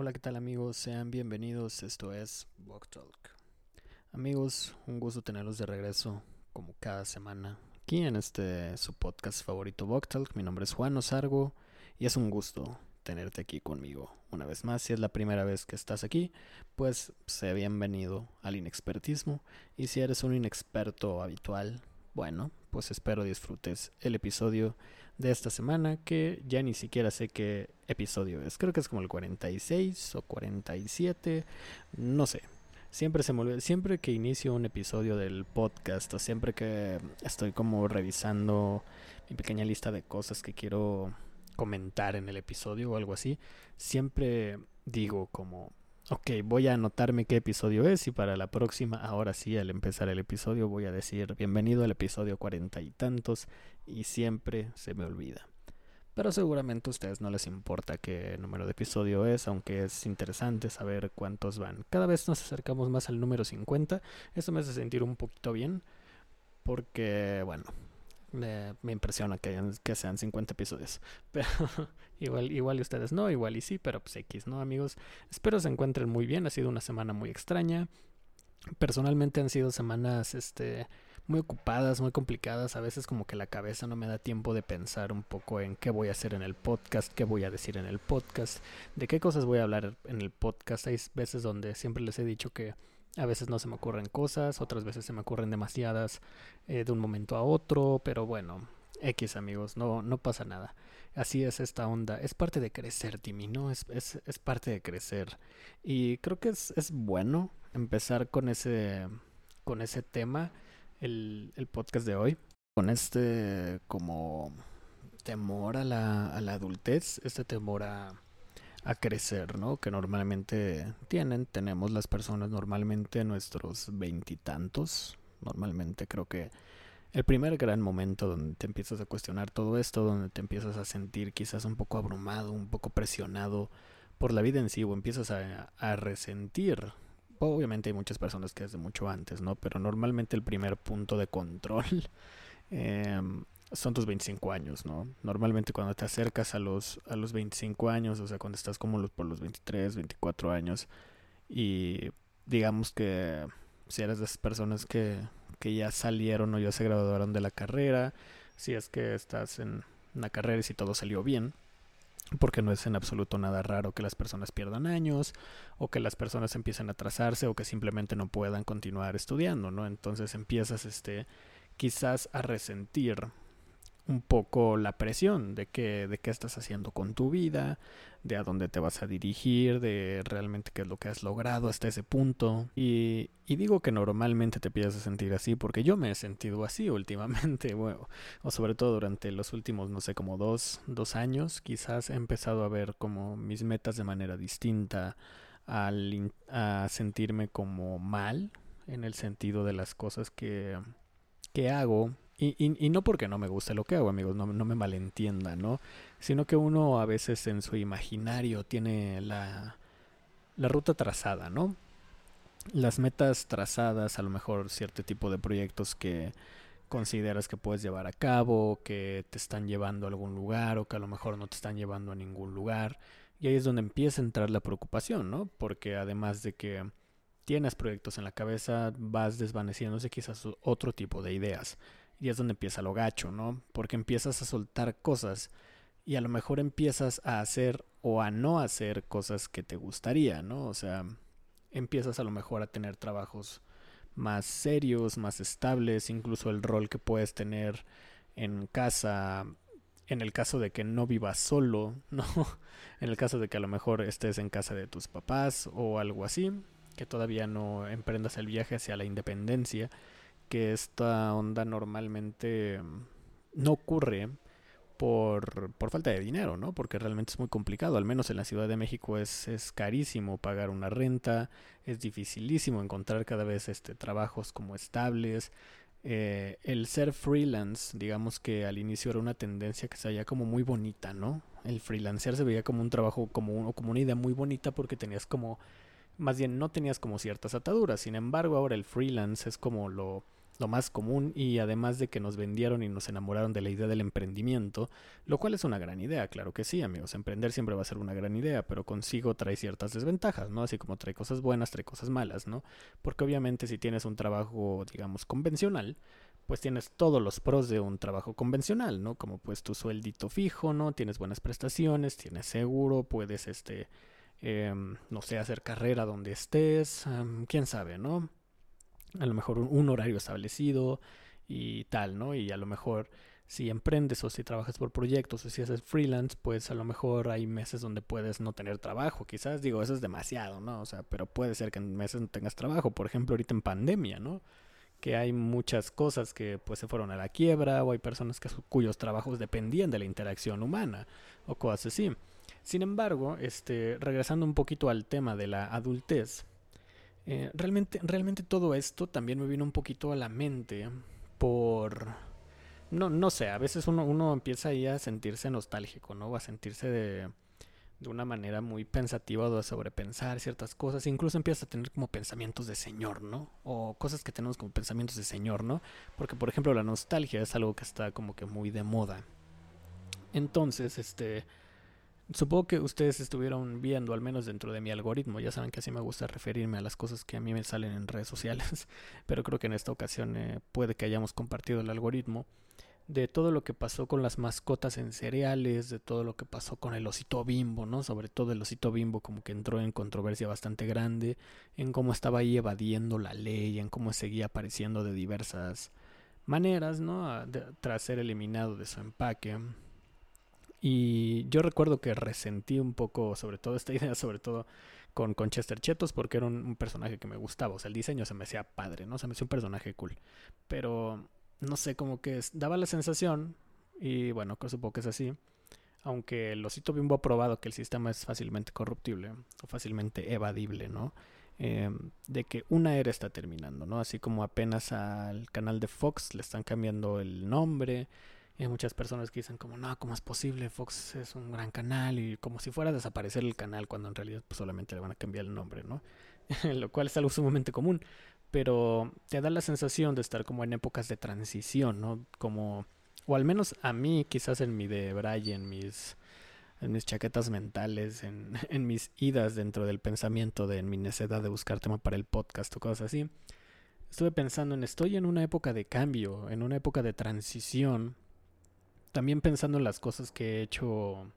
Hola, ¿qué tal amigos? Sean bienvenidos, esto es Book Talk. Amigos, un gusto tenerlos de regreso como cada semana aquí en este su podcast favorito Book Talk. Mi nombre es Juan Osargo y es un gusto tenerte aquí conmigo una vez más. Si es la primera vez que estás aquí, pues sé bienvenido al inexpertismo y si eres un inexperto habitual, bueno, pues espero disfrutes el episodio de esta semana que ya ni siquiera sé qué episodio es. Creo que es como el 46 o 47, no sé. Siempre se me siempre que inicio un episodio del podcast o siempre que estoy como revisando mi pequeña lista de cosas que quiero comentar en el episodio o algo así, siempre digo como Ok, voy a anotarme qué episodio es y para la próxima, ahora sí, al empezar el episodio voy a decir bienvenido al episodio cuarenta y tantos y siempre se me olvida. Pero seguramente a ustedes no les importa qué número de episodio es, aunque es interesante saber cuántos van. Cada vez nos acercamos más al número 50, eso me hace sentir un poquito bien, porque bueno, me, impresiona que, que sean 50 episodios. Pero igual, igual y ustedes no, igual y sí, pero pues X, ¿no, amigos? Espero se encuentren muy bien. Ha sido una semana muy extraña. Personalmente han sido semanas este, muy ocupadas, muy complicadas. A veces como que la cabeza no me da tiempo de pensar un poco en qué voy a hacer en el podcast, qué voy a decir en el podcast, de qué cosas voy a hablar en el podcast. Hay veces donde siempre les he dicho que a veces no se me ocurren cosas, otras veces se me ocurren demasiadas eh, de un momento a otro, pero bueno, X amigos, no, no pasa nada. Así es esta onda. Es parte de crecer, Timmy, ¿no? Es, es, es parte de crecer. Y creo que es, es, bueno empezar con ese, con ese tema, el, el podcast de hoy. Con este como temor a la, a la adultez, este temor a a crecer, ¿no? Que normalmente tienen, tenemos las personas normalmente nuestros veintitantos. Normalmente creo que el primer gran momento donde te empiezas a cuestionar todo esto, donde te empiezas a sentir quizás un poco abrumado, un poco presionado por la vida en sí, o empiezas a, resentir. Obviamente hay muchas personas que desde mucho antes, ¿no? Pero normalmente el primer punto de control eh, son tus 25 años, ¿no? Normalmente cuando te acercas a los, a los 25 años, o sea, cuando estás como por los 23, 24 años, y digamos que si eres de esas personas que, que ya salieron o ya se graduaron de la carrera, si es que estás en una carrera y si todo salió bien, porque no es en absoluto nada raro que las personas pierdan años o que las personas empiecen a atrasarse o que simplemente no puedan continuar estudiando, ¿no? Entonces empiezas este quizás a resentir un poco la presión de que de qué estás haciendo con tu vida, de a dónde te vas a dirigir, de realmente qué es lo que has logrado hasta ese punto. Y, y digo que normalmente te empiezas a sentir así porque yo me he sentido así últimamente, bueno, o sobre todo durante los últimos, no sé, como dos, dos años, quizás he empezado a ver como mis metas de manera distinta, al, a sentirme como mal en el sentido de las cosas que, que hago y, y, y, no porque no me guste lo que hago, amigos, no, me malentiendan, ¿no? Sino que uno a veces en su imaginario tiene la, la ruta trazada, ¿no? Las metas trazadas, a lo mejor cierto tipo de proyectos que consideras que puedes llevar a cabo, que te están llevando a algún lugar o que a lo mejor no te están llevando a ningún lugar. Y ahí es donde empieza a entrar la preocupación, ¿no? Porque además de que tienes proyectos en la cabeza, vas desvaneciéndose quizás otro tipo de ideas. Y es donde empieza lo gacho, ¿no? Porque empiezas a soltar cosas y a lo mejor empiezas a hacer o a no hacer cosas que te gustaría, ¿no? O sea, empiezas a lo mejor a tener trabajos más serios, más estables, incluso el rol que puedes tener en casa, en el caso de que no vivas solo, ¿no? En el caso de que a lo mejor estés en casa de tus papás o algo así, que todavía no emprendas el viaje hacia la independencia que esta onda normalmente no ocurre por, por, falta de dinero, ¿no? Porque realmente es muy complicado, al menos en la Ciudad de México es, es carísimo pagar una renta, es dificilísimo encontrar cada vez este, trabajos como estables. Eh, el ser freelance, digamos que al inicio era una tendencia que se veía como muy bonita, ¿no? El freelancer se veía como un trabajo, como, como una idea muy bonita porque tenías como, más bien no tenías como ciertas ataduras, sin embargo ahora el freelance es como lo lo más común y además de que nos vendieron y nos enamoraron de la idea del emprendimiento, lo cual es una gran idea, claro que sí, amigos, emprender siempre va a ser una gran idea, pero consigo trae ciertas desventajas, ¿no? Así como trae cosas buenas, trae cosas malas, ¿no? Porque obviamente si tienes un trabajo, digamos, convencional, pues tienes todos los pros de un trabajo convencional, ¿no? Como pues tu sueldito fijo, ¿no? Tienes buenas prestaciones, tienes seguro, puedes, este, em, no sé, hacer carrera donde estés, quién sabe, ¿no? A lo mejor un, horario establecido y tal, ¿no? Y a lo mejor si emprendes o si trabajas por proyectos o si haces freelance, pues a lo mejor hay meses donde puedes no tener trabajo. Quizás digo, eso es demasiado, ¿no? O sea, pero puede ser que en meses no tengas trabajo. Por ejemplo, ahorita en pandemia, ¿no? que hay muchas cosas que pues se fueron a la quiebra o hay personas cuyos trabajos dependían de la interacción humana o cosas así. Sin embargo, este, regresando un poquito al tema de la adultez, eh, realmente, realmente todo esto también me vino un poquito a la mente por... No, no sé, a veces uno, uno empieza ahí a sentirse nostálgico, ¿no? A sentirse de de una manera muy pensativa de sobrepensar ciertas cosas. incluso empiezas a tener como pensamientos de señor, ¿no? O cosas que tenemos como pensamientos de señor, ¿no? Porque, por ejemplo, la nostalgia es algo que está como que muy de moda. Entonces, este... Supongo que ustedes estuvieron viendo, al menos dentro de mi algoritmo, ya saben que así me gusta referirme a las cosas que a mí me salen en redes sociales, pero creo que en esta ocasión eh, puede que hayamos compartido el algoritmo de todo lo que pasó con las mascotas en cereales, de todo lo que pasó con el osito bimbo, ¿no? Sobre todo el osito bimbo como que entró en controversia bastante grande, en cómo estaba ahí evadiendo la ley, en cómo seguía apareciendo de diversas maneras, ¿no? tras ser eliminado de su empaque. Y yo recuerdo que resentí un poco sobre todo esta idea, sobre todo con, con Chester Chetos, porque era un, personaje que me gustaba, o sea, el diseño se me hacía padre, ¿no? Se me hacía un personaje cool. Pero no sé, como que daba la sensación, y bueno, supongo que es así, aunque el osito bimbo ha probado que el sistema es fácilmente corruptible o fácilmente evadible, ¿no? Em, de que una era está terminando, ¿no? Así como apenas al canal de Fox le están cambiando el nombre. Y hay muchas personas que dicen como, no, ¿cómo es posible? Fox es un gran canal y como si fuera a desaparecer el canal cuando en realidad pues, solamente le van a cambiar el nombre, ¿no? Lo cual es algo sumamente común pero te da la sensación de estar como en épocas de transición, ¿no? Como, o al menos a mí, quizás en mi de Brian, en mis, en mis chaquetas mentales, en, en mis idas dentro del pensamiento, de en mi necesidad de buscar tema para el podcast o cosas así, estuve pensando en estoy en una época de cambio, en una época de transición, también pensando en las cosas que he hecho,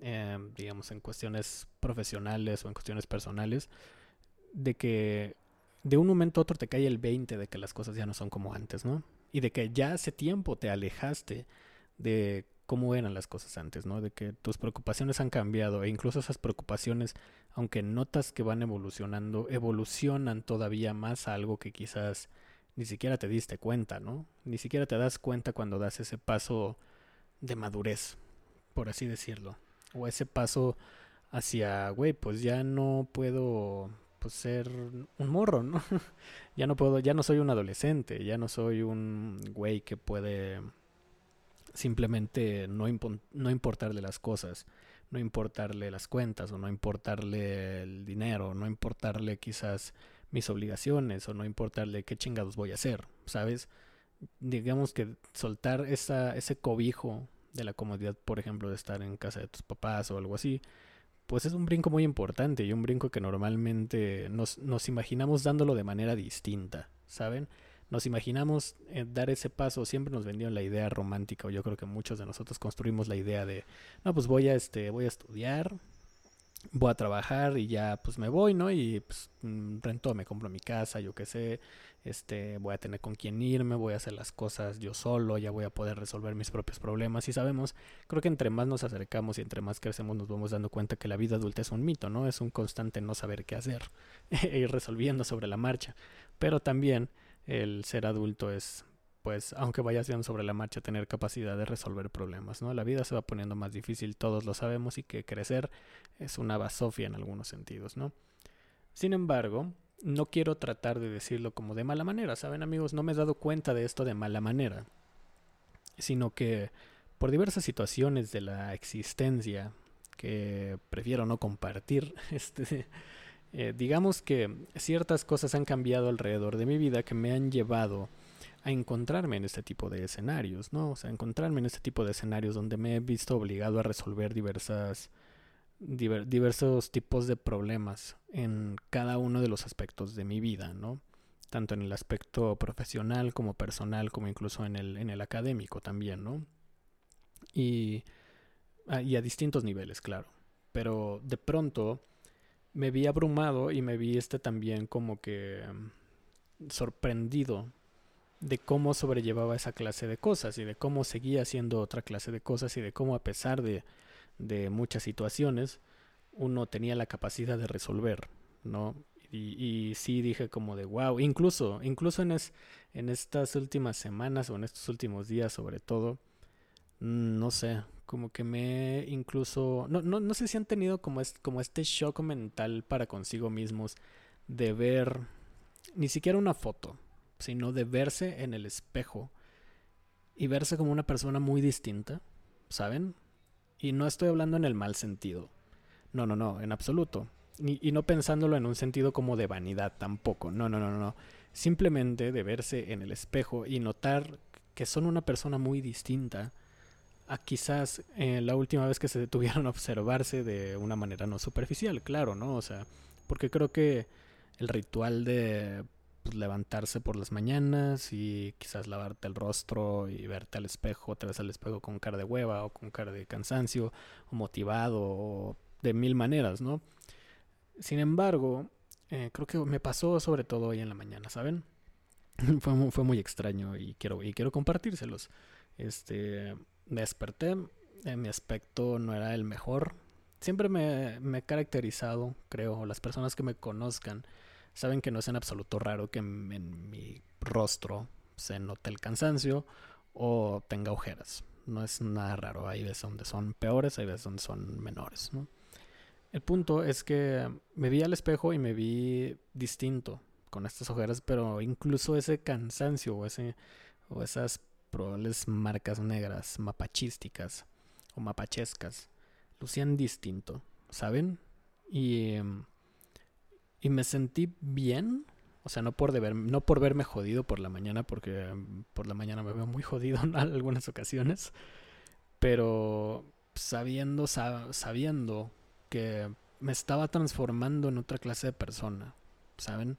eh, digamos, en cuestiones profesionales o en cuestiones personales, de que de un momento a otro te cae el 20 de que las cosas ya no son como antes, ¿no? Y de que ya hace tiempo te alejaste de cómo eran las cosas antes, ¿no? De que tus preocupaciones han cambiado e incluso esas preocupaciones, aunque notas que van evolucionando, evolucionan todavía más a algo que quizás ni siquiera te diste cuenta, ¿no? Ni siquiera te das cuenta cuando das ese paso de madurez, por así decirlo. O ese paso hacia, güey, pues ya no puedo pues ser un morro, ¿no? ya no puedo, ya no soy un adolescente, ya no soy un güey que puede simplemente no, no importarle las cosas, no importarle las cuentas o no importarle el dinero, no importarle quizás mis obligaciones o no importarle qué chingados voy a hacer, ¿sabes? Digamos que soltar esa, ese cobijo de la comodidad, por ejemplo, de estar en casa de tus papás o algo así, pues es un brinco muy importante y un brinco que normalmente nos, nos imaginamos dándolo de manera distinta, ¿saben? Nos imaginamos eh, dar ese paso, siempre nos vendieron la idea romántica, o yo creo que muchos de nosotros construimos la idea de, no, pues voy a, este, voy a estudiar, voy a trabajar y ya pues me voy, ¿no? Y pues mm, rento, me compro mi casa, yo qué sé, este, voy a tener con quién irme, voy a hacer las cosas yo solo, ya voy a poder resolver mis propios problemas y sabemos, creo que entre más nos acercamos y entre más crecemos nos vamos dando cuenta que la vida adulta es un mito, ¿no? Es un constante no saber qué hacer e ir resolviendo sobre la marcha, pero también el ser adulto es pues aunque vayas bien sobre la marcha, tener capacidad de resolver problemas, ¿no? La vida se va poniendo más difícil, todos lo sabemos, y que crecer es una basofia en algunos sentidos, ¿no? Sin embargo, no quiero tratar de decirlo como de mala manera, ¿saben amigos? No me he dado cuenta de esto de mala manera, sino que por diversas situaciones de la existencia que prefiero no compartir, este, eh, digamos que ciertas cosas han cambiado alrededor de mi vida que me han llevado a encontrarme en este tipo de escenarios, ¿no? O sea, encontrarme en este tipo de escenarios donde me he visto obligado a resolver diversas diversos tipos de problemas en cada uno de los aspectos de mi vida, ¿no? Tanto en el aspecto profesional como personal, como incluso en el, en el académico también, ¿no? Y, ah, y a distintos niveles, claro. Pero de pronto me vi abrumado y me vi este también como que mm, sorprendido de cómo sobrellevaba esa clase de cosas y de cómo seguía haciendo otra clase de cosas y de cómo a pesar de, de muchas situaciones uno tenía la capacidad de resolver, ¿no? Y, sí dije como de wow, incluso, incluso en, es, en estas últimas semanas o en estos últimos días sobre todo, no sé, como que me incluso, no, no, no sé si han tenido como, es, como este shock mental para consigo mismos de ver ni siquiera una foto, sino de verse en el espejo y verse como una persona muy distinta, ¿saben? Y no estoy hablando en el mal sentido. No, no, no, en absoluto. Y, no pensándolo en un sentido como de vanidad tampoco. No, no, no, no. Simplemente de verse en el espejo y notar que son una persona muy distinta a quizás eh, la última vez que se detuvieron a observarse de una manera no superficial, claro, ¿no? O sea, porque creo que el ritual de pues, levantarse por las mañanas y quizás lavarte el rostro y verte al espejo, te ves al espejo con cara de hueva o con cara de cansancio o motivado o de mil maneras, ¿no? Sin embargo, eh, creo que me pasó sobre todo hoy en la mañana, ¿saben? fue, muy, fue muy extraño y quiero, y quiero compartírselos. Este, me desperté, eh, mi aspecto no era el mejor. Siempre me, me he caracterizado, creo, las personas que me conozcan saben que no es en absoluto raro que en, mi rostro se note el cansancio o tenga ojeras. No es nada raro. Hay veces donde son peores, hay veces donde son menores. El punto es que me vi al espejo y me vi distinto con estas ojeras, pero incluso ese cansancio o, ese, o esas probables marcas negras mapachísticas o mapachescas lucían distinto, ¿saben? Y em, y me sentí bien. O sea, no por, deber, no por verme jodido por la mañana, porque mm, por la mañana me veo muy jodido en algunas ocasiones. Pero sabiendo, sabiendo que me estaba transformando en otra clase de persona, ¿saben?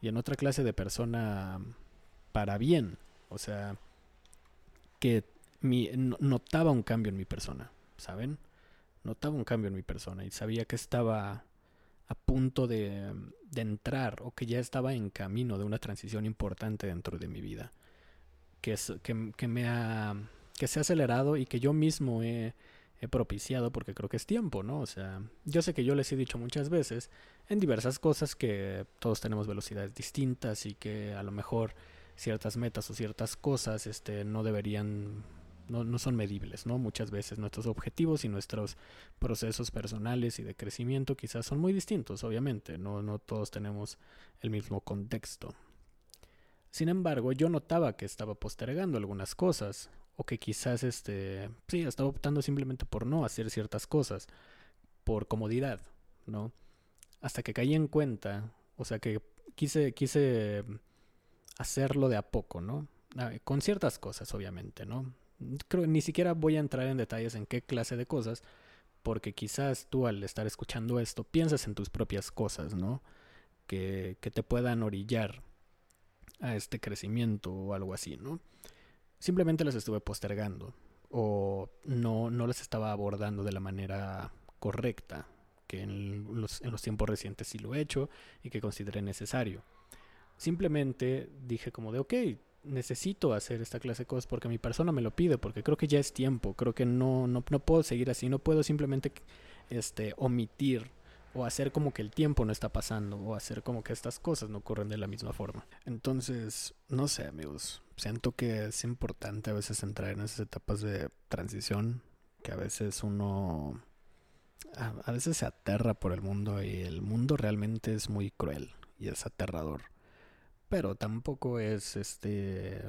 Y en otra clase de persona para bien. O sea, que mi, notaba un cambio en mi persona, ¿saben? Notaba un cambio en mi persona y sabía que estaba a punto de, entrar o que ya estaba en camino de una transición importante dentro de mi vida. Que, es, que, me ha, que se ha acelerado y que yo mismo he, he propiciado porque creo que es tiempo, ¿no? O sea, yo sé que yo les he dicho muchas veces en diversas cosas que todos tenemos velocidades distintas y que a lo mejor ciertas metas o ciertas cosas este, no deberían no, no, son medibles, ¿no? Muchas veces nuestros objetivos y nuestros procesos personales y de crecimiento quizás son muy distintos, obviamente, no, no todos tenemos el mismo contexto. Sin embargo, yo notaba que estaba postergando algunas cosas, o que quizás este, sí, estaba optando simplemente por no hacer ciertas cosas, por comodidad, ¿no? Hasta que caí en cuenta, o sea que quise, quise hacerlo de a poco, ¿no? Ah, con ciertas cosas, obviamente, ¿no? Creo ni siquiera voy a entrar en detalles en qué clase de cosas, porque quizás tú al estar escuchando esto piensas en tus propias cosas, ¿no? Que, que te puedan orillar a este crecimiento o algo así, ¿no? Simplemente las estuve postergando o no, no las estaba abordando de la manera correcta, que en los, en los tiempos recientes sí lo he hecho y que consideré necesario. Simplemente dije como de, ok, necesito hacer esta clase de cosas porque mi persona me lo pide, porque creo que ya es tiempo, creo que no, no, no puedo seguir así, no puedo simplemente este, omitir o hacer como que el tiempo no está pasando o hacer como que estas cosas no ocurren de la misma forma. Entonces, no sé amigos, siento que es importante a veces entrar en esas etapas de transición, que a veces uno... A, a veces se aterra por el mundo y el mundo realmente es muy cruel y es aterrador pero tampoco es este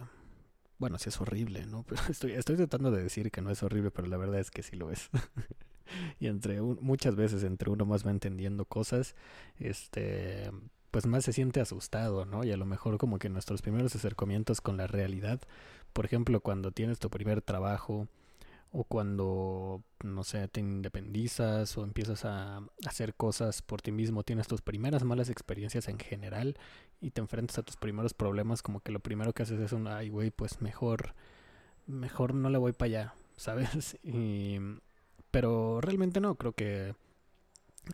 bueno, sí es horrible, ¿no? Pero estoy, estoy tratando de decir que no es horrible, pero la verdad es que sí lo es. y entre muchas veces entre uno más va entendiendo cosas, este pues más se siente asustado, ¿no? Y a lo mejor como que nuestros primeros acercamientos con la realidad, por ejemplo, cuando tienes tu primer trabajo o cuando, no sé, te independizas o empiezas a hacer cosas por ti mismo, tienes tus primeras malas experiencias en general y te enfrentas a tus primeros problemas, como que lo primero que haces es un, ay, güey, pues mejor, mejor no le voy para allá, ¿sabes? Y, pero realmente no, creo que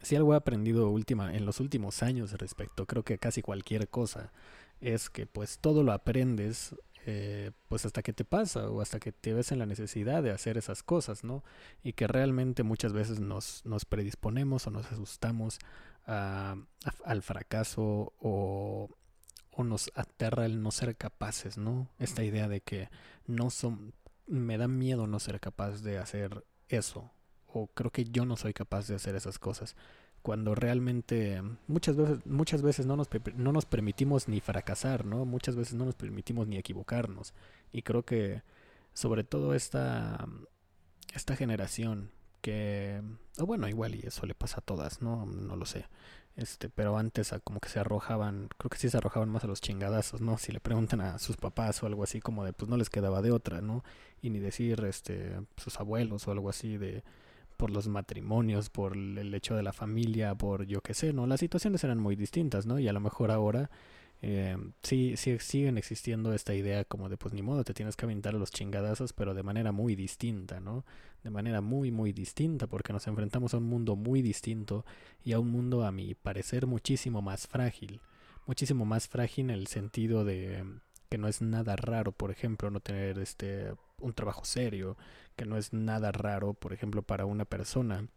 si algo he aprendido última, en los últimos años respecto, creo que casi cualquier cosa, es que pues todo lo aprendes eh, pues hasta que te pasa o hasta que te ves en la necesidad de hacer esas cosas, ¿no? Y que realmente muchas veces nos, nos predisponemos o nos asustamos al fracaso o, nos aterra el no ser capaces, ¿no? Esta idea de que no son, me da miedo no ser capaz de hacer eso o creo que yo no soy capaz de hacer esas cosas. Cuando realmente muchas veces, muchas veces no, nos, no nos permitimos ni fracasar, ¿no? Muchas veces no nos permitimos ni equivocarnos. Y creo que sobre todo esta, esta generación que, o bueno, igual y eso le pasa a todas, ¿no? No lo sé. Este, pero antes como que se arrojaban, creo que sí se arrojaban más a los chingadazos, ¿no? Si le preguntan a sus papás o algo así como de, pues no les quedaba de otra, ¿no? Y ni decir, este, sus abuelos o algo así de, por los matrimonios, por el hecho de la familia, por yo qué sé, ¿no? Las situaciones eran muy distintas, ¿no? Y a lo mejor ahora eh, sí, sí siguen existiendo esta idea como de pues ni modo, te tienes que aventar los chingadazos, pero de manera muy distinta, ¿no? De manera muy, muy distinta, porque nos enfrentamos a un mundo muy distinto y a un mundo, a mi parecer, muchísimo más frágil. Muchísimo más frágil en el sentido de que no es nada raro, por ejemplo, no tener este un trabajo serio, que no es nada raro, por ejemplo, para una persona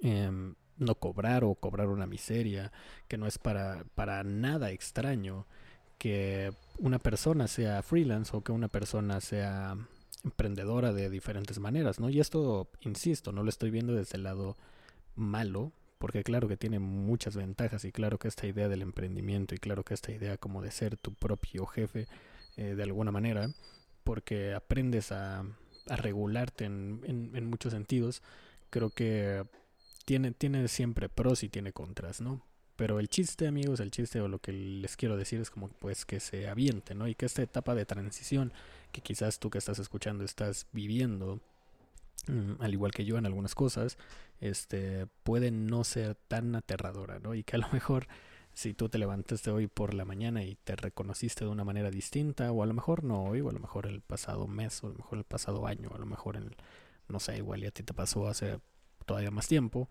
em, no cobrar o cobrar una miseria, que no es para, para nada extraño que una persona sea freelance o que una persona sea emprendedora de diferentes maneras, ¿no? Y esto, insisto, no lo estoy viendo desde el lado malo, porque claro que tiene muchas ventajas y claro que esta idea del emprendimiento y claro que esta idea como de ser tu propio jefe eh, de alguna manera, porque aprendes a, a regularte en, en, muchos sentidos, creo que tiene, tiene siempre pros y tiene contras, ¿no? Pero el chiste, amigos, el chiste o lo que les quiero decir es como pues que se aviente, ¿no? Y que esta etapa de transición que quizás tú que estás escuchando estás viviendo, mm, al igual que yo en algunas cosas, este puede no ser tan aterradora, ¿no? Y que a lo mejor si tú te levantaste hoy por la mañana y te reconociste de una manera distinta, o a lo mejor no hoy, o a lo mejor el pasado mes, o a lo mejor el pasado año, o a lo mejor en, no sé, igual y a ti te pasó hace todavía más tiempo,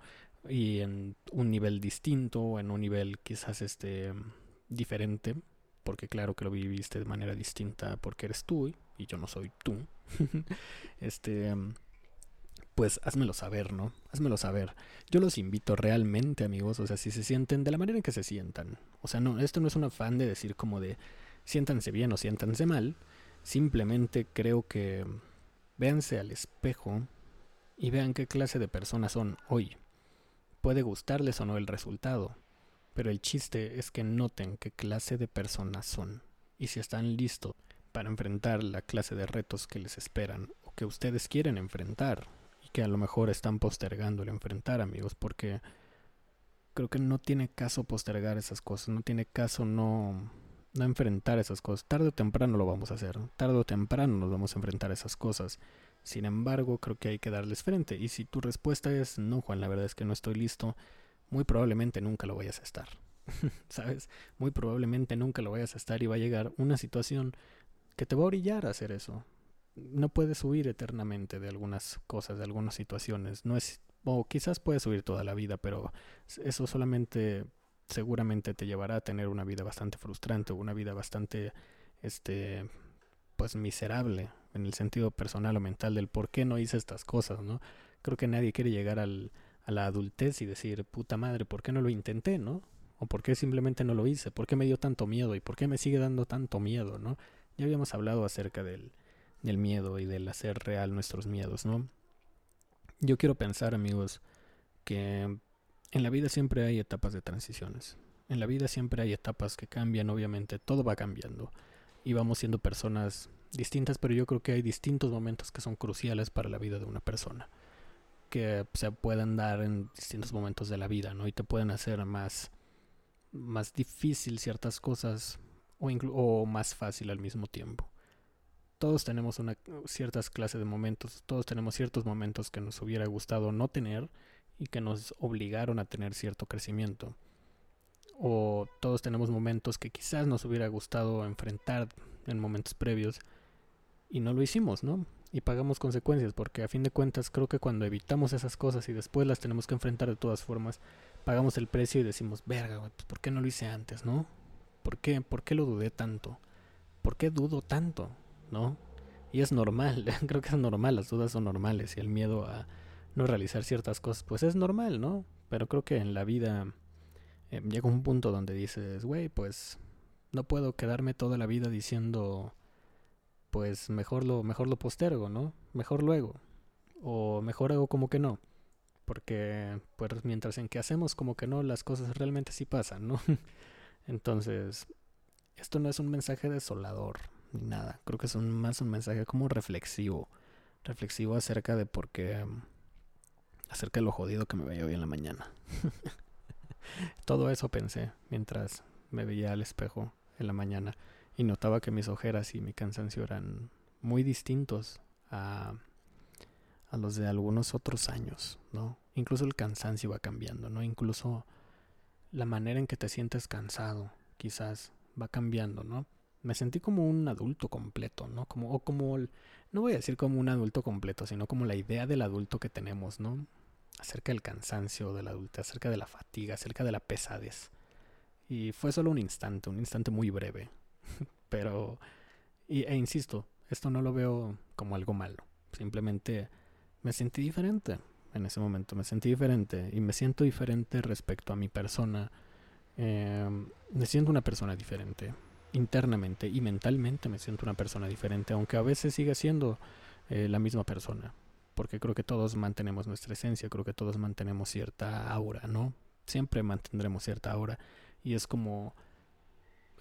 y en un nivel distinto, en un nivel quizás este diferente, porque claro que lo viviste de manera distinta porque eres tú y yo no soy tú. este pues házmelo saber, ¿no? Házmelo saber. Yo los invito realmente, amigos, o sea, si se sienten de la manera en que se sientan. O sea, no, esto no es un afán de decir como de siéntanse bien o siéntanse mal. Simplemente creo que véanse al espejo y vean qué clase de personas son hoy. Puede gustarles o no el resultado, pero el chiste es que noten qué clase de personas son y si están listos para enfrentar la clase de retos que les esperan o que ustedes quieren enfrentar que a lo mejor están postergando el enfrentar, amigos, porque creo que no tiene caso postergar esas cosas, no tiene caso no, no enfrentar esas cosas. Tarde o temprano lo vamos a hacer, tarde o temprano nos vamos a enfrentar esas cosas. Sin embargo, creo que hay que darles frente. Y si tu respuesta es no, Juan, la verdad es que no estoy listo, muy probablemente nunca lo vayas a estar. ¿Sabes? Muy probablemente nunca lo vayas a estar y va a llegar una situación que te va a orillar a hacer eso no puedes huir eternamente de algunas cosas, de algunas situaciones. No es, o quizás puedes huir toda la vida, pero eso solamente seguramente te llevará a tener una vida bastante frustrante, una vida bastante, este, pues miserable en el sentido personal o mental del por qué no hice estas cosas, ¿no? Creo que nadie quiere llegar al, a la adultez y decir, puta madre, ¿por qué no lo intenté, no? O por qué simplemente no lo hice, por qué me dio tanto miedo y por qué me sigue dando tanto miedo, ¿no? Ya habíamos hablado acerca del, del miedo y del hacer real nuestros miedos, ¿no? Yo quiero pensar, amigos, que en la vida siempre hay etapas de transiciones. En la vida siempre hay etapas que cambian, obviamente, todo va cambiando y vamos siendo personas distintas, pero yo creo que hay distintos momentos que son cruciales para la vida de una persona, que se pueden dar en distintos momentos de la vida, ¿no? Y te pueden hacer más más difícil ciertas cosas o, o más fácil al mismo tiempo. Todos tenemos una ciertas clases de momentos, todos tenemos ciertos momentos que nos hubiera gustado no tener y que nos obligaron a tener cierto crecimiento. O todos tenemos momentos que quizás nos hubiera gustado enfrentar en momentos previos y no lo hicimos, ¿no? Y pagamos consecuencias, porque a fin de cuentas creo que cuando evitamos esas cosas y después las tenemos que enfrentar de todas formas, pagamos el precio y decimos, verga, pues ¿por qué no lo hice antes, no? ¿Por qué? ¿Por qué lo dudé tanto? ¿Por qué dudo tanto? ¿No? Y es normal, creo que es normal, las dudas son normales y el miedo a no realizar ciertas cosas, pues es normal, ¿no? Pero creo que en la vida eh, llega un punto donde dices, güey, pues no puedo quedarme toda la vida diciendo, pues mejor lo, mejor lo postergo, ¿no? Mejor luego. O mejor hago como que no. Porque, pues mientras en que hacemos como que no, las cosas realmente sí pasan, ¿no? Entonces, esto no es un mensaje desolador ni nada. Creo que es más un mensaje como reflexivo. Reflexivo acerca de por qué. acerca de lo jodido que me veía hoy en la mañana. Todo eso pensé mientras me veía al espejo en la mañana y notaba que mis ojeras y mi cansancio eran muy distintos a, a los de algunos otros años, ¿no? Incluso el cansancio va cambiando, ¿no? Incluso la manera en que te sientes cansado, quizás, va cambiando, ¿no? Me sentí como un adulto completo, ¿no? Como, o como, no voy a decir como un adulto completo, sino como la idea del adulto que tenemos, ¿no? Acerca del cansancio del adulto, acerca de la fatiga, acerca de la pesadez. Y fue solo un instante, un instante muy breve. Pero, e insisto, esto no lo veo como algo malo. Simplemente me sentí diferente en ese momento. Me sentí diferente y me siento diferente respecto a mi persona. Em, me siento una persona diferente internamente y mentalmente me siento una persona diferente, aunque a veces siga siendo eh, la misma persona. Porque creo que todos mantenemos nuestra esencia, creo que todos mantenemos cierta aura, ¿no? Siempre mantendremos cierta aura y es como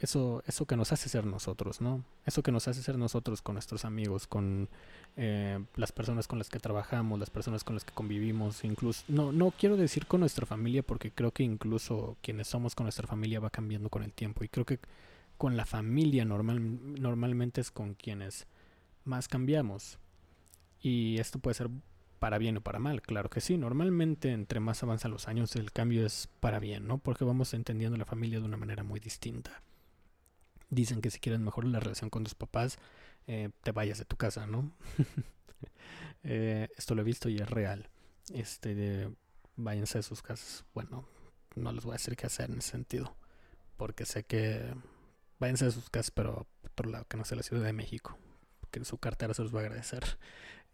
eso, eso que nos hace ser nosotros, ¿no? Eso que nos hace ser nosotros con nuestros amigos, con eh, las personas con las que trabajamos, las personas con las que convivimos, incluso, no, no quiero decir con nuestra familia porque creo que incluso quienes somos con nuestra familia va cambiando con el tiempo y creo que con la familia normal, normalmente es con quienes más cambiamos. Y esto puede ser para bien o para mal, claro que sí. Normalmente entre más avanzan los años el cambio es para bien, ¿no? Porque vamos entendiendo la familia de una manera muy distinta. Dicen que si quieres mejorar la relación con tus papás, eh, te vayas de tu casa, ¿no? Eh, esto lo he visto y es real. Este, váyanse de sus casas. Bueno, no les voy a decir qué hacer en ese sentido. Porque sé que váyanse de sus casas, pero otro lado, que no sea la Ciudad de México. Que su cartera se los va a agradecer.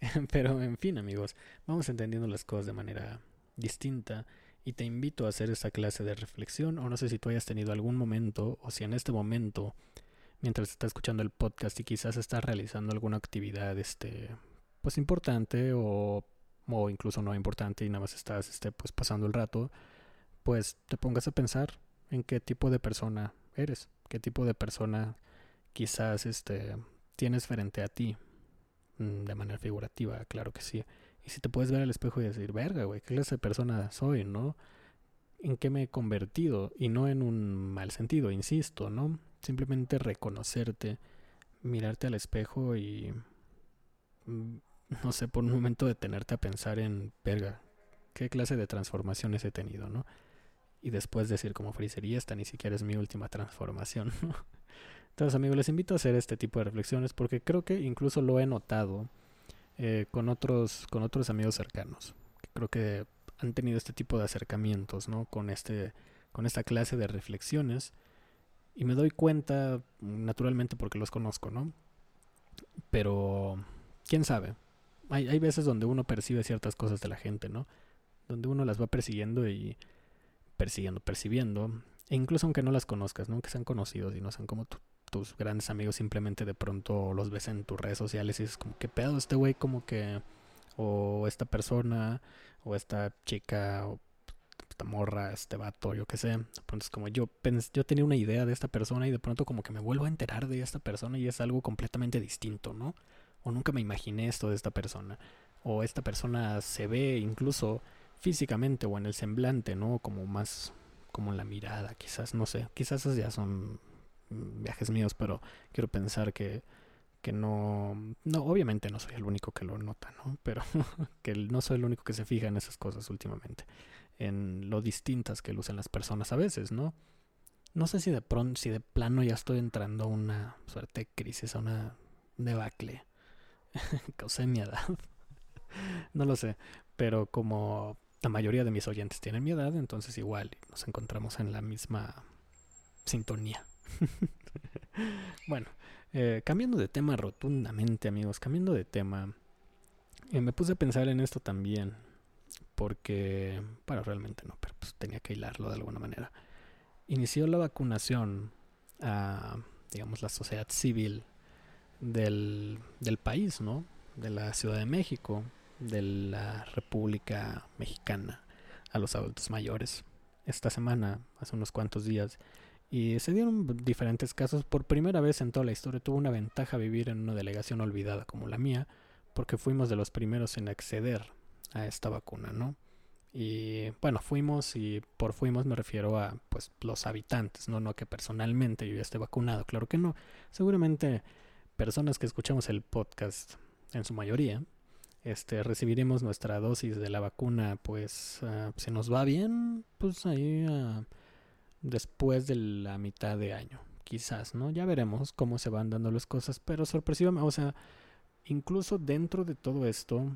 Pero en fin, amigos, vamos entendiendo las cosas de manera distinta y te invito a hacer esta clase de reflexión o no sé si tú hayas tenido algún momento o si en este momento mientras estás escuchando el podcast y quizás estás realizando alguna actividad este pues importante o, o incluso no importante y nada más estás este pues pasando el rato pues te pongas a pensar en qué tipo de persona eres qué tipo de persona quizás este tienes frente a ti Mm, de manera figurativa, claro que sí. Y si te puedes ver al espejo y decir, verga, güey, ¿qué clase de persona soy, no? ¿En qué me he convertido? Y no en un mal sentido, insisto, ¿no? Simplemente reconocerte, mirarte al espejo y, mm, no sé, por un momento detenerte a pensar en, verga, ¿qué clase de transformaciones he tenido, no? Y después decir como frisería, esta ni siquiera es mi última transformación. Entonces, amigos, les invito a hacer este tipo de reflexiones porque creo que incluso lo he notado eh, con, otros, con otros amigos cercanos. creo que han tenido este tipo de acercamientos, ¿no? Con, este, con esta clase de reflexiones. Y me doy cuenta, naturalmente, porque los conozco, ¿no? Pero, quién sabe. Hay, hay veces donde uno percibe ciertas cosas de la gente, ¿no? Donde uno las va persiguiendo y persiguiendo, percibiendo. E incluso aunque no las conozcas, ¿no? Que sean conocidos y no sean como tú tus grandes amigos simplemente de pronto los ves en tus redes sociales y es como que pedo este güey como que o esta persona o esta chica o esta morra, este vato, yo qué sé. De pronto es como yo yo tenía una idea de esta persona y de pronto como que me vuelvo a enterar de esta persona y es algo completamente distinto, ¿no? O nunca me imaginé esto de esta persona. O esta persona se ve incluso físicamente o en el semblante, ¿no? Como más como la mirada, quizás, no sé, quizás esos ya son viajes míos, pero quiero pensar que, que no, no, obviamente no soy el único que lo nota, ¿no? Pero que no soy el único que se fija en esas cosas últimamente, en lo distintas que lucen las personas a veces, ¿no? No sé si de pronto, si de plano ya estoy entrando a una suerte de crisis, a una debacle. Causé mi edad. no lo sé. Pero como la mayoría de mis oyentes tienen mi edad, entonces igual nos encontramos en la misma sintonía. bueno, eh, cambiando de tema rotundamente, amigos, cambiando de tema, eh, me puse a pensar en esto también, porque, bueno, realmente no, pero pues tenía que hilarlo de alguna manera. Inició la vacunación a, digamos, la sociedad civil del, del país, ¿no? De la Ciudad de México, de la República Mexicana a los adultos mayores. Esta semana, hace unos cuantos días, y se dieron diferentes casos. Por primera vez en toda la historia tuvo una ventaja vivir en una delegación olvidada como la mía, porque fuimos de los primeros en acceder a esta vacuna, ¿no? Y bueno, fuimos y por fuimos me refiero a pues los habitantes, no no que personalmente yo ya esté vacunado, claro que no. Seguramente personas que escuchamos el podcast en su mayoría este recibiremos nuestra dosis de la vacuna pues uh, si nos va bien, pues ahí uh, después de la mitad de año, quizás, ¿no? Ya veremos cómo se van dando las cosas, pero sorpresivamente, o sea, incluso dentro de todo esto,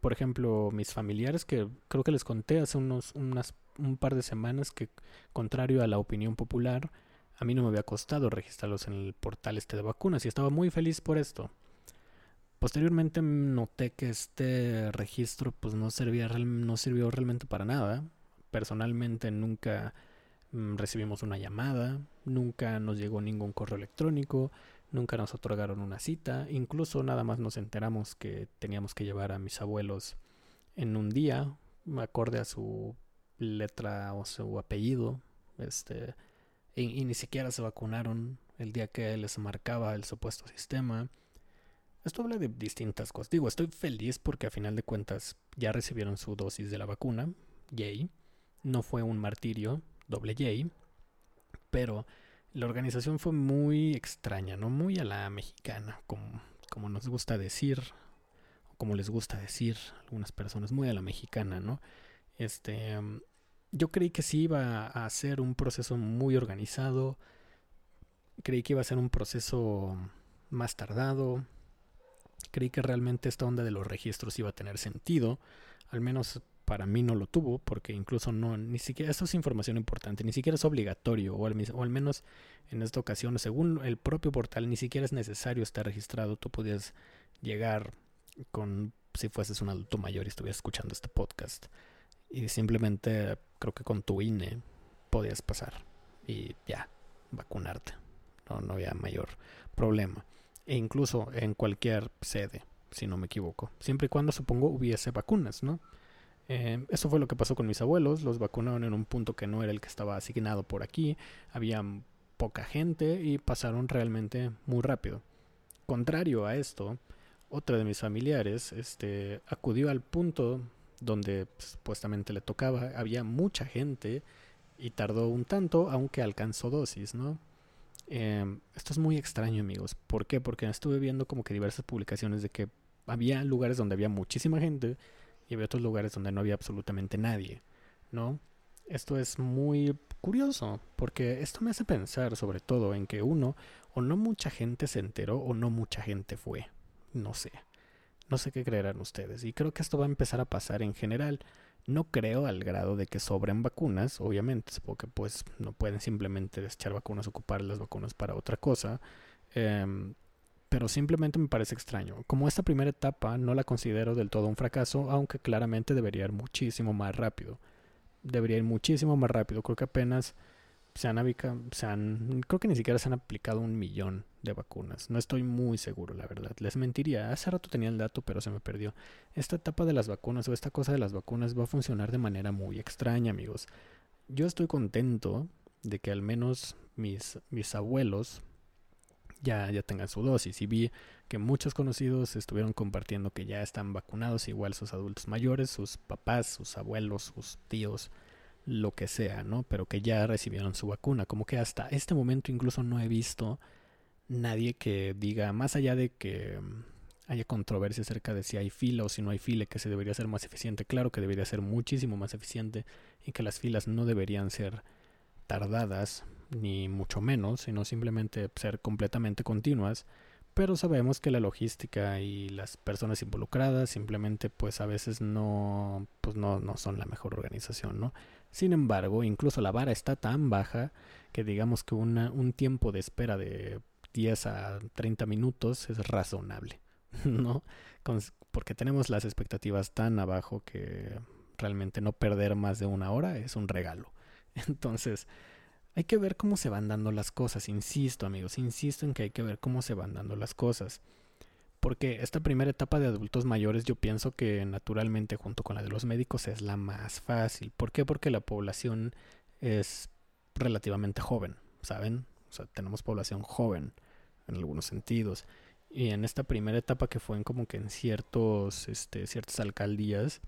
por ejemplo, mis familiares que creo que les conté hace unos unas, un par de semanas que contrario a la opinión popular, a mí no me había costado registrarlos en el portal este de vacunas y estaba muy feliz por esto. Posteriormente noté que este registro pues no servía no sirvió realmente para nada. Personalmente nunca recibimos una llamada, nunca nos llegó ningún correo electrónico, nunca nos otorgaron una cita, incluso nada más nos enteramos que teníamos que llevar a mis abuelos en un día, acorde a su letra o su apellido, este, y, ni siquiera se vacunaron el día que les marcaba el supuesto sistema. Esto habla de distintas cosas. Digo, estoy feliz porque a final de cuentas ya recibieron su dosis de la vacuna. Yay. No fue un martirio doble J, pero la organización fue muy extraña, ¿no? Muy a la mexicana, como, como nos gusta decir, como les gusta decir algunas personas, muy a la mexicana, ¿no? Este, yo creí que sí iba a ser un proceso muy organizado, creí que iba a ser un proceso más tardado, creí que realmente esta onda de los registros iba a tener sentido, al menos para mí no lo tuvo, porque incluso no, ni siquiera, esto es información importante, ni siquiera es obligatorio, o al, o al, menos en esta ocasión, según el propio portal, ni siquiera es necesario estar registrado, tú podías llegar con, si fueses un adulto mayor y estuvieras escuchando este podcast, y simplemente creo que con tu INE podías pasar y ya, vacunarte, no, no había mayor problema, e incluso en cualquier sede, si no me equivoco, siempre y cuando supongo hubiese vacunas, ¿no? Eh, eso fue lo que pasó con mis abuelos, los vacunaron en un punto que no era el que estaba asignado por aquí, había poca gente y pasaron realmente muy rápido. Contrario a esto, otra de mis familiares este, acudió al punto donde supuestamente le tocaba, había mucha gente y tardó un tanto, aunque alcanzó dosis, ¿no? Eh, esto es muy extraño, amigos. ¿Por qué? Porque estuve viendo como que diversas publicaciones de que había lugares donde había muchísima gente y había otros lugares donde no había absolutamente nadie, ¿no? Esto es muy curioso, porque esto me hace pensar sobre todo en que uno, o no mucha gente se enteró o no mucha gente fue, no sé, no sé qué creerán ustedes, y creo que esto va a empezar a pasar en general, no creo al grado de que sobren vacunas, obviamente, porque pues no pueden simplemente echar vacunas, ocupar las vacunas para otra cosa, eh, pero simplemente me parece extraño. Como esta primera etapa no la considero del todo un fracaso, aunque claramente debería ir muchísimo más rápido. Debería ir muchísimo más rápido. Creo que apenas se han, se han creo que ni siquiera se han aplicado un millón de vacunas. No estoy muy seguro, la verdad. Les mentiría. Hace rato tenía el dato, pero se me perdió. Esta etapa de las vacunas o esta cosa de las vacunas va a funcionar de manera muy extraña, amigos. Yo estoy contento de que al menos mis, mis abuelos ya, ya tengan su dosis. Y vi que muchos conocidos estuvieron compartiendo que ya están vacunados, igual sus adultos mayores, sus papás, sus abuelos, sus tíos, lo que sea, ¿no? Pero que ya recibieron su vacuna. Como que hasta este momento incluso no he visto nadie que diga, más allá de que mm, haya controversia acerca de si hay fila o si no hay fila, que se debería ser más eficiente. Claro que debería ser muchísimo más eficiente y que las filas no deberían ser tardadas, ni mucho menos, sino simplemente ser completamente continuas. Pero sabemos que la logística y las personas involucradas simplemente pues a veces no, pues no, no son la mejor organización, ¿no? Sin embargo, incluso la vara está tan baja que digamos que un tiempo de espera de 10 a 30 minutos es razonable, ¿no? porque tenemos las expectativas tan abajo que realmente no perder más de una hora es un regalo. Entonces, hay que ver cómo se van dando las cosas, insisto amigos, insisto en que hay que ver cómo se van dando las cosas. Porque esta primera etapa de adultos mayores yo pienso que naturalmente junto con la de los médicos es la más fácil. ¿Por qué? Porque la población es relativamente joven, ¿saben? O sea, tenemos población joven en algunos sentidos. Y en esta primera etapa que fue en como que en ciertos, este, ciertas alcaldías,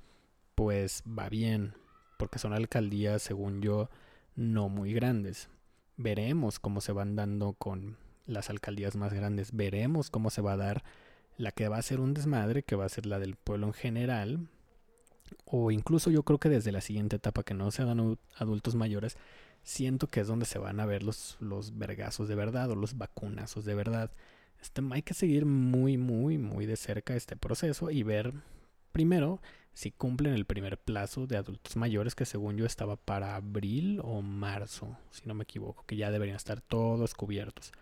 pues va bien. Porque son alcaldías, según yo, no muy grandes. Veremos cómo se van dando con las alcaldías más grandes. Veremos cómo se va a dar la que va a ser un desmadre, que va a ser la del pueblo en general. O incluso yo creo que desde la siguiente etapa que no se dan adultos mayores, siento que es donde se van a ver los, los vergazos de verdad o los vacunazos de verdad. Este, hay que seguir muy, muy, muy de cerca este proceso y ver primero si cumplen el primer plazo de adultos mayores que según yo estaba para abril o marzo, si no me equivoco, que ya deberían estar todos cubiertos.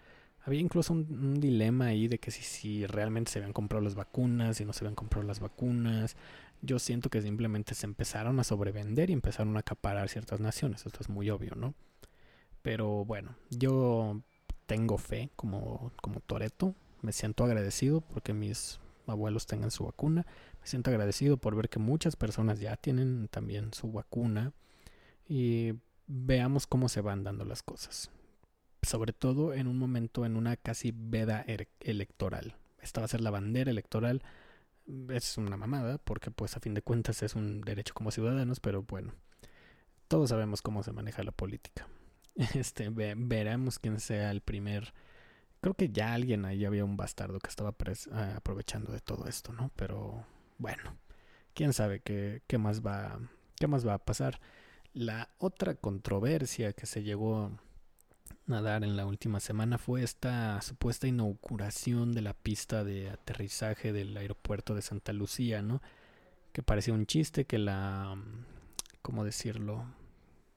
Había incluso un, dilema ahí de que si, si realmente se habían comprado las vacunas, si no se habían comprado las vacunas. Yo siento que simplemente se empezaron a sobrevender y empezaron a acaparar ciertas naciones. Esto es muy obvio, ¿no? Pero bueno, yo tengo fe como, como Toreto. Me siento agradecido porque mis abuelos tengan su vacuna. Me siento agradecido por ver que muchas personas ya tienen también su vacuna. Y veamos cómo se van dando las cosas. Sobre todo en un momento, en una casi veda er, electoral. Esta va a ser la bandera electoral. Es una mamada, porque pues a fin de cuentas es un derecho como ciudadanos, pero bueno, todos sabemos cómo se maneja la política. Este, veremos quién sea el primer Creo que ya alguien ahí había un bastardo que estaba ah, aprovechando de todo esto, ¿no? Pero bueno, quién sabe qué, qué, más va, qué más va a pasar. La otra controversia que se llegó a dar en la última semana fue esta supuesta inauguración de la pista de aterrizaje del aeropuerto de Santa Lucía, ¿no? Que parecía un chiste que la, ¿cómo decirlo?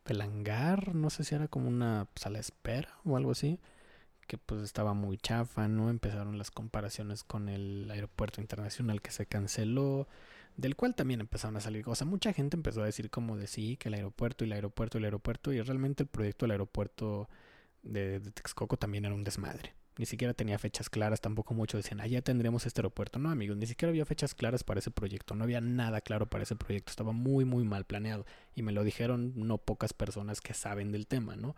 El hangar, no sé si era como una sala de espera o algo así que pues estaba muy chafa, ¿no? Empezaron las comparaciones con el aeropuerto internacional que se canceló, del cual también empezaron a salir cosas. Mucha gente empezó a decir como de sí, que el aeropuerto y el aeropuerto y el aeropuerto, y realmente el proyecto del aeropuerto de, Texcoco también era un desmadre. Ni siquiera tenía fechas claras, tampoco mucho decían, ah, ya tendremos este aeropuerto. No, amigos, ni siquiera había fechas claras para ese proyecto, no había nada claro para ese proyecto, estaba muy, muy mal planeado. Y me lo dijeron no pocas personas que saben del tema, ¿no?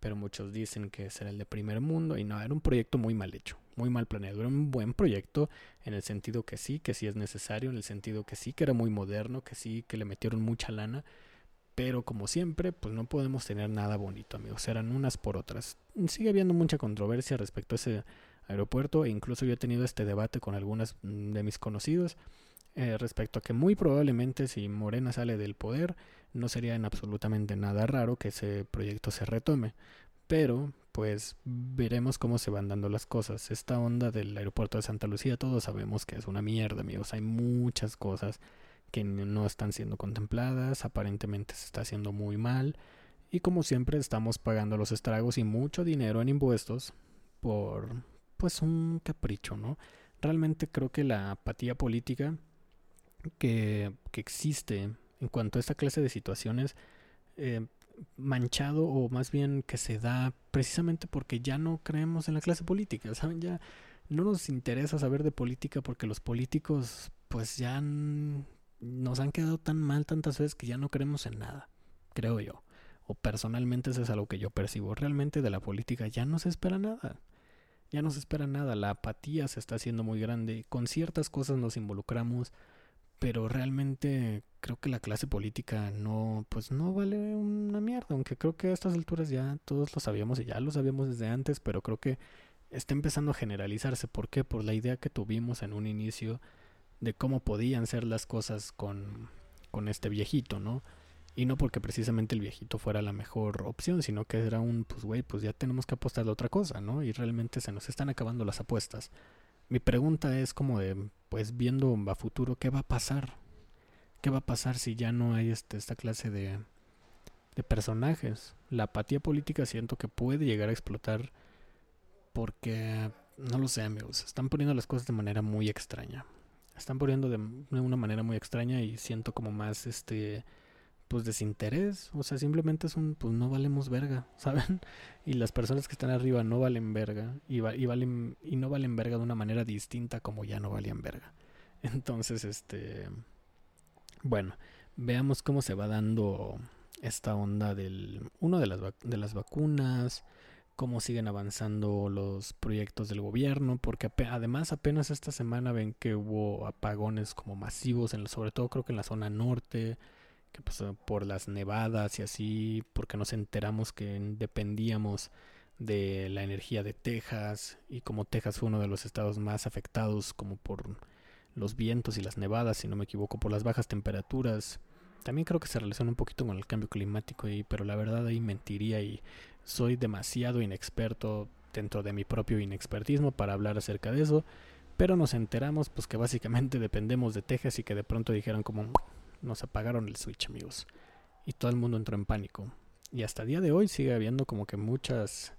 Pero muchos dicen que será el de primer mundo y no, era un proyecto muy mal hecho, muy mal planeado, era un buen proyecto en el sentido que sí, que sí es necesario, en el sentido que sí, que era muy moderno, que sí, que le metieron mucha lana, pero como siempre, pues no podemos tener nada bonito, amigos, eran unas por otras. Sigue habiendo mucha controversia respecto a ese aeropuerto e incluso yo he tenido este debate con algunas mm, de mis conocidos eh, respecto a que muy probablemente si Morena sale del poder, no sería en absolutamente nada raro que ese proyecto se retome. Pero, pues, veremos cómo se van dando las cosas. Esta onda del aeropuerto de Santa Lucía, todos sabemos que es una mierda, amigos. Hay muchas cosas que no están siendo contempladas, aparentemente se está haciendo muy mal. Y como siempre estamos pagando los estragos y mucho dinero en impuestos por, pues, un capricho, ¿no? Realmente creo que la apatía política que, que existe en cuanto a esta clase de situaciones eh, manchado o más bien que se da precisamente porque ya no creemos en la clase política, ¿saben? Ya no nos interesa saber de política porque los políticos pues ya nos han quedado tan mal tantas veces que ya no creemos en nada, creo yo. O personalmente eso es algo que yo percibo. Realmente de la política ya no se espera nada. Ya no se espera nada. La apatía se está haciendo muy grande. Con ciertas cosas nos involucramos, pero realmente creo que la clase política no, pues no vale una mierda, aunque creo que a estas alturas ya todos lo sabíamos y ya lo sabíamos desde antes, pero creo que está empezando a generalizarse. ¿Por qué? Por la idea que tuvimos en un inicio de cómo podían ser las cosas con, con este viejito, ¿no? Y no porque precisamente el viejito fuera la mejor opción, sino que era un, pues güey, pues ya tenemos que apostar a otra cosa, ¿no? Y realmente se nos están acabando las apuestas. Mi pregunta es como de, pues viendo a futuro, ¿qué va a pasar? ¿Qué va a pasar si ya no hay este, esta clase de, de personajes? La apatía política siento que puede llegar a explotar porque, no lo sé amigos, están poniendo las cosas de manera muy extraña. Están poniendo de una manera muy extraña y siento como más este pues desinterés, o sea, simplemente es un pues no valemos verga, ¿saben? Y las personas que están arriba no valen verga y, y valen y no valen verga de una manera distinta como ya no valían verga. Entonces, este bueno, veamos cómo se va dando esta onda del uno de las de las vacunas, cómo siguen avanzando los proyectos del gobierno, porque además apenas esta semana ven que hubo apagones como masivos, en, sobre todo creo que en la zona norte, que pues, por las nevadas y así, porque nos enteramos que dependíamos de la energía de Texas y como Texas fue uno de los estados más afectados como por los vientos y las nevadas, si no me equivoco, por las bajas temperaturas. También creo que se relaciona un poquito con el cambio climático, y, pero la verdad ahí mentiría y soy demasiado inexperto dentro de mi propio inexpertismo para hablar acerca de eso. Pero nos enteramos pues que básicamente dependemos de Texas y que de pronto dijeron como nos apagaron el switch amigos. Y todo el mundo entró en pánico. Y hasta día de hoy sigue habiendo como que muchas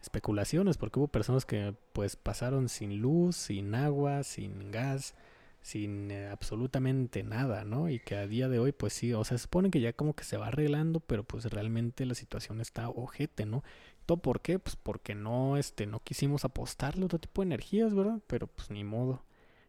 especulaciones porque hubo personas que pues pasaron sin luz, sin agua, sin gas, sin eh, absolutamente nada, ¿no? Y que a día de hoy, pues sí, o sea, se supone que ya como que se va arreglando, pero pues realmente la situación está ojete, ¿no? ¿Todo por qué? Pues porque no, este, no quisimos apostarle otro tipo de energías, ¿verdad? Pero pues ni modo,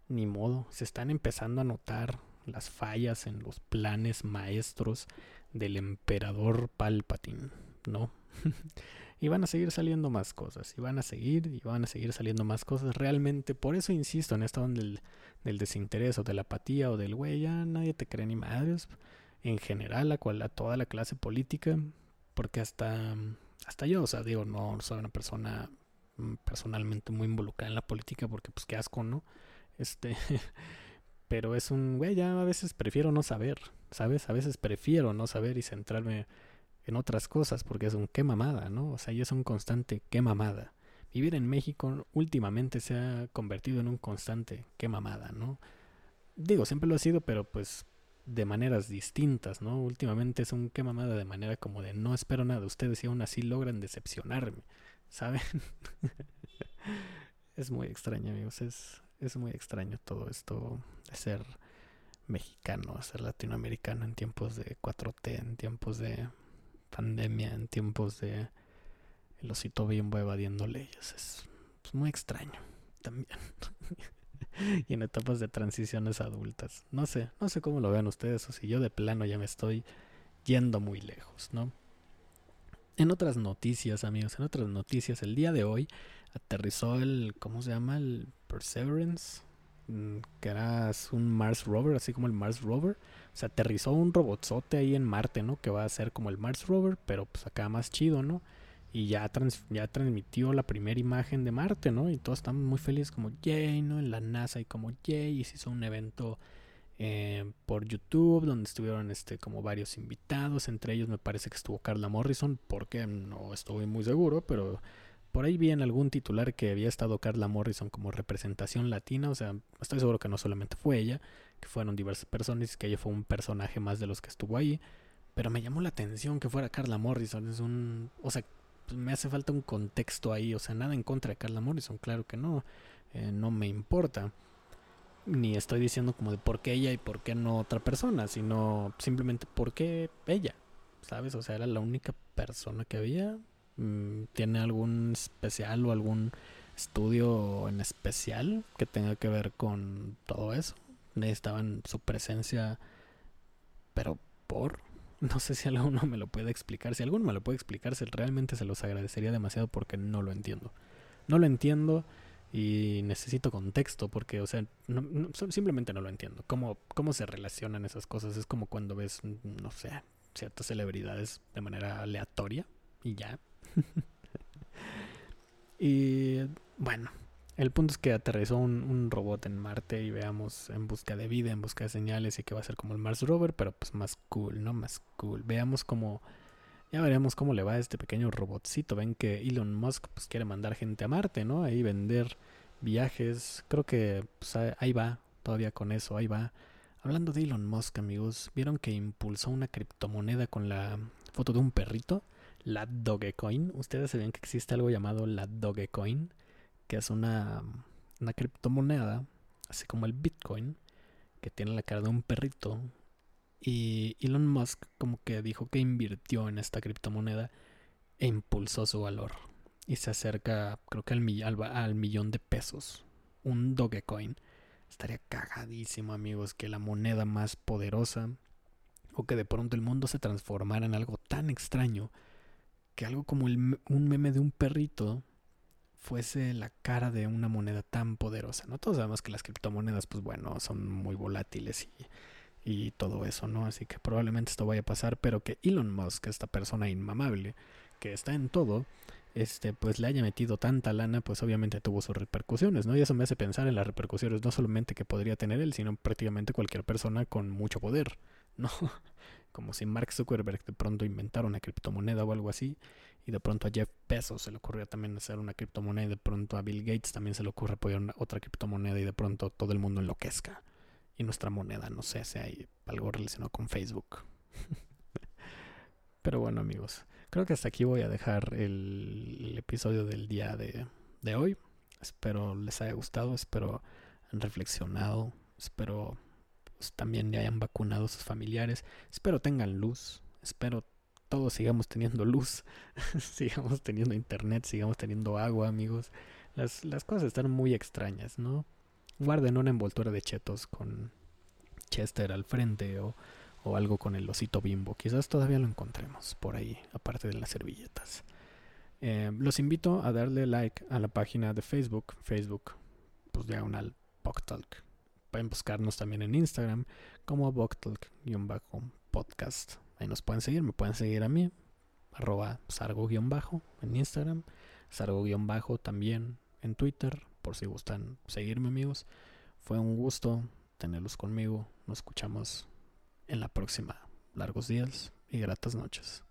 ni modo. Se están empezando a notar las fallas en los planes maestros del emperador Palpatine, ¿no? y van a seguir saliendo más cosas, y van a seguir, y van a seguir saliendo más cosas. Realmente, por eso insisto en esta onda del del desinterés o de la apatía o del güey, ya nadie te cree ni madres. En general, a, cual, a toda la clase política, porque hasta, hasta yo, o sea, digo, no soy una persona mm, personalmente muy involucrada en la política porque pues qué asco, ¿no? Este, pero es un, güey, ya a veces prefiero no saber, ¿sabes? A veces prefiero no saber y centrarme en otras cosas porque es un qué mamada, ¿no? O sea, y es un constante qué mamada vivir en México últimamente se ha convertido en un constante qué mamada, ¿no? Digo, siempre lo ha sido, pero pues de maneras distintas, ¿no? Últimamente es un qué mamada de manera como de no espero nada de ustedes y aún así logran decepcionarme, ¿saben? es muy extraño, amigos, es, es muy extraño todo esto de ser mexicano, ser latinoamericano en tiempos de 4T, en tiempos de pandemia, en tiempos de el osito bimbo evadiendo leyes. Es pues, muy extraño también. y en etapas de transiciones adultas. No sé, no sé cómo lo vean ustedes o si yo de plano ya me estoy yendo muy lejos, ¿no? En otras noticias, amigos, en otras noticias, el día de hoy aterrizó el, ¿cómo se llama? El Perseverance, mm, que era un Mars Rover, así como el Mars Rover. O sea, aterrizó un robotzote ahí en Marte, ¿no? Que va a ser como el Mars Rover, pero pues acá más chido, ¿no? y ya, ya transmitió la primera imagen de Marte, ¿no? Y todos están muy felices como, yay, ¿no? En la NASA y como, yay, y se hizo un evento eh, por YouTube donde estuvieron este como varios invitados, entre ellos me parece que estuvo Carla Morrison, porque no estoy muy seguro, pero por ahí vi en algún titular que había estado Carla Morrison como representación latina, o sea, estoy seguro que no solamente fue ella, que fueron diversas personas, que ella fue un personaje más de los que estuvo ahí, pero me llamó la atención que fuera Carla Morrison, es un, o sea, me hace falta un contexto ahí, o sea, nada en contra de Carla Morrison, claro que no, eh, no me importa. Ni estoy diciendo como de por qué ella y por qué no otra persona, sino simplemente por qué ella, ¿sabes? O sea, era la única persona que había. Mm, ¿Tiene algún especial o algún estudio en especial que tenga que ver con todo eso? Necesitaban su presencia, pero por no sé si alguno me lo puede explicar. Si alguno me lo puede explicar, realmente se los agradecería demasiado porque no lo entiendo. No lo entiendo y necesito contexto porque, o sea, simplemente no lo entiendo. ¿Cómo, ¿Cómo se relacionan esas cosas? Es como cuando ves, no sé, ciertas celebridades de manera aleatoria y ya. y bueno, el punto es que aterrizó un, robot en Marte y veamos en busca de vida, en busca de señales y que va a ser como el Mars Rover, pero pues más cool, ¿no? Más cool. Veamos cómo ya veremos cómo le va a este pequeño robotcito. Ven que Elon Musk pues, quiere mandar gente a Marte, ¿no? Ahí vender viajes. Creo que pues, ahí va, todavía con eso, ahí va. Hablando de Elon Musk, amigos, ¿vieron que impulsó una criptomoneda con la foto de un perrito? La Dogecoin. ¿Ustedes sabían que existe algo llamado la Dogecoin? Que es una, una criptomoneda, así como el Bitcoin, que tiene la cara de un perrito y Elon Musk como que dijo que invirtió en esta criptomoneda e impulsó su valor. Y se acerca creo que al, al, millón de pesos. Un Dogecoin. Estaría cagadísimo amigos que la moneda más poderosa o que de pronto el mundo se transformara en algo tan extraño que algo como un meme de un perrito fuese la cara de una moneda tan poderosa. No todos sabemos que las criptomonedas, pues bueno, son muy volátiles y y todo eso, ¿no? Así que probablemente esto vaya a pasar, pero que Elon Musk, esta persona inmamable, que está en todo, este, pues le haya metido tanta lana, pues obviamente tuvo sus repercusiones, ¿no? Y eso me hace pensar en las repercusiones no solamente que podría tener él, sino prácticamente cualquier persona con mucho poder, ¿no? Como si Mark Zuckerberg de pronto inventara una criptomoneda o algo así, y de pronto a Jeff Bezos se le ocurrió también hacer una criptomoneda, y de pronto a Bill Gates también se le ocurre apoyar otra criptomoneda, y de pronto todo el mundo enloquezca y nuestra moneda, no sé hay algo relacionado con Facebook. Pero bueno amigos, creo que hasta aquí voy a dejar el, episodio del día de, de, hoy. Espero les haya gustado, espero han reflexionado, espero pues, también ya hayan vacunado a sus familiares, espero tengan luz, espero todos sigamos teniendo luz, sigamos teniendo internet, sigamos teniendo agua amigos. Las, las cosas están muy extrañas, ¿no? guarden una envoltura de chetos con Chester al frente o, algo con el osito bimbo. Quizás todavía lo encontremos por ahí, aparte de las servilletas. Eh, los invito a darle like a la página de Facebook, Facebook, pues diagonal Boktalk. Pueden buscarnos también en Instagram como Boktalk-podcast. Ahí nos pueden seguir, me pueden seguir a mí, arroba sargo-bajo en Instagram, sargo-bajo también en Twitter, por si gustan seguirme amigos. Fue un gusto tenerlos conmigo. Nos escuchamos en la próxima. Largos días y gratas noches.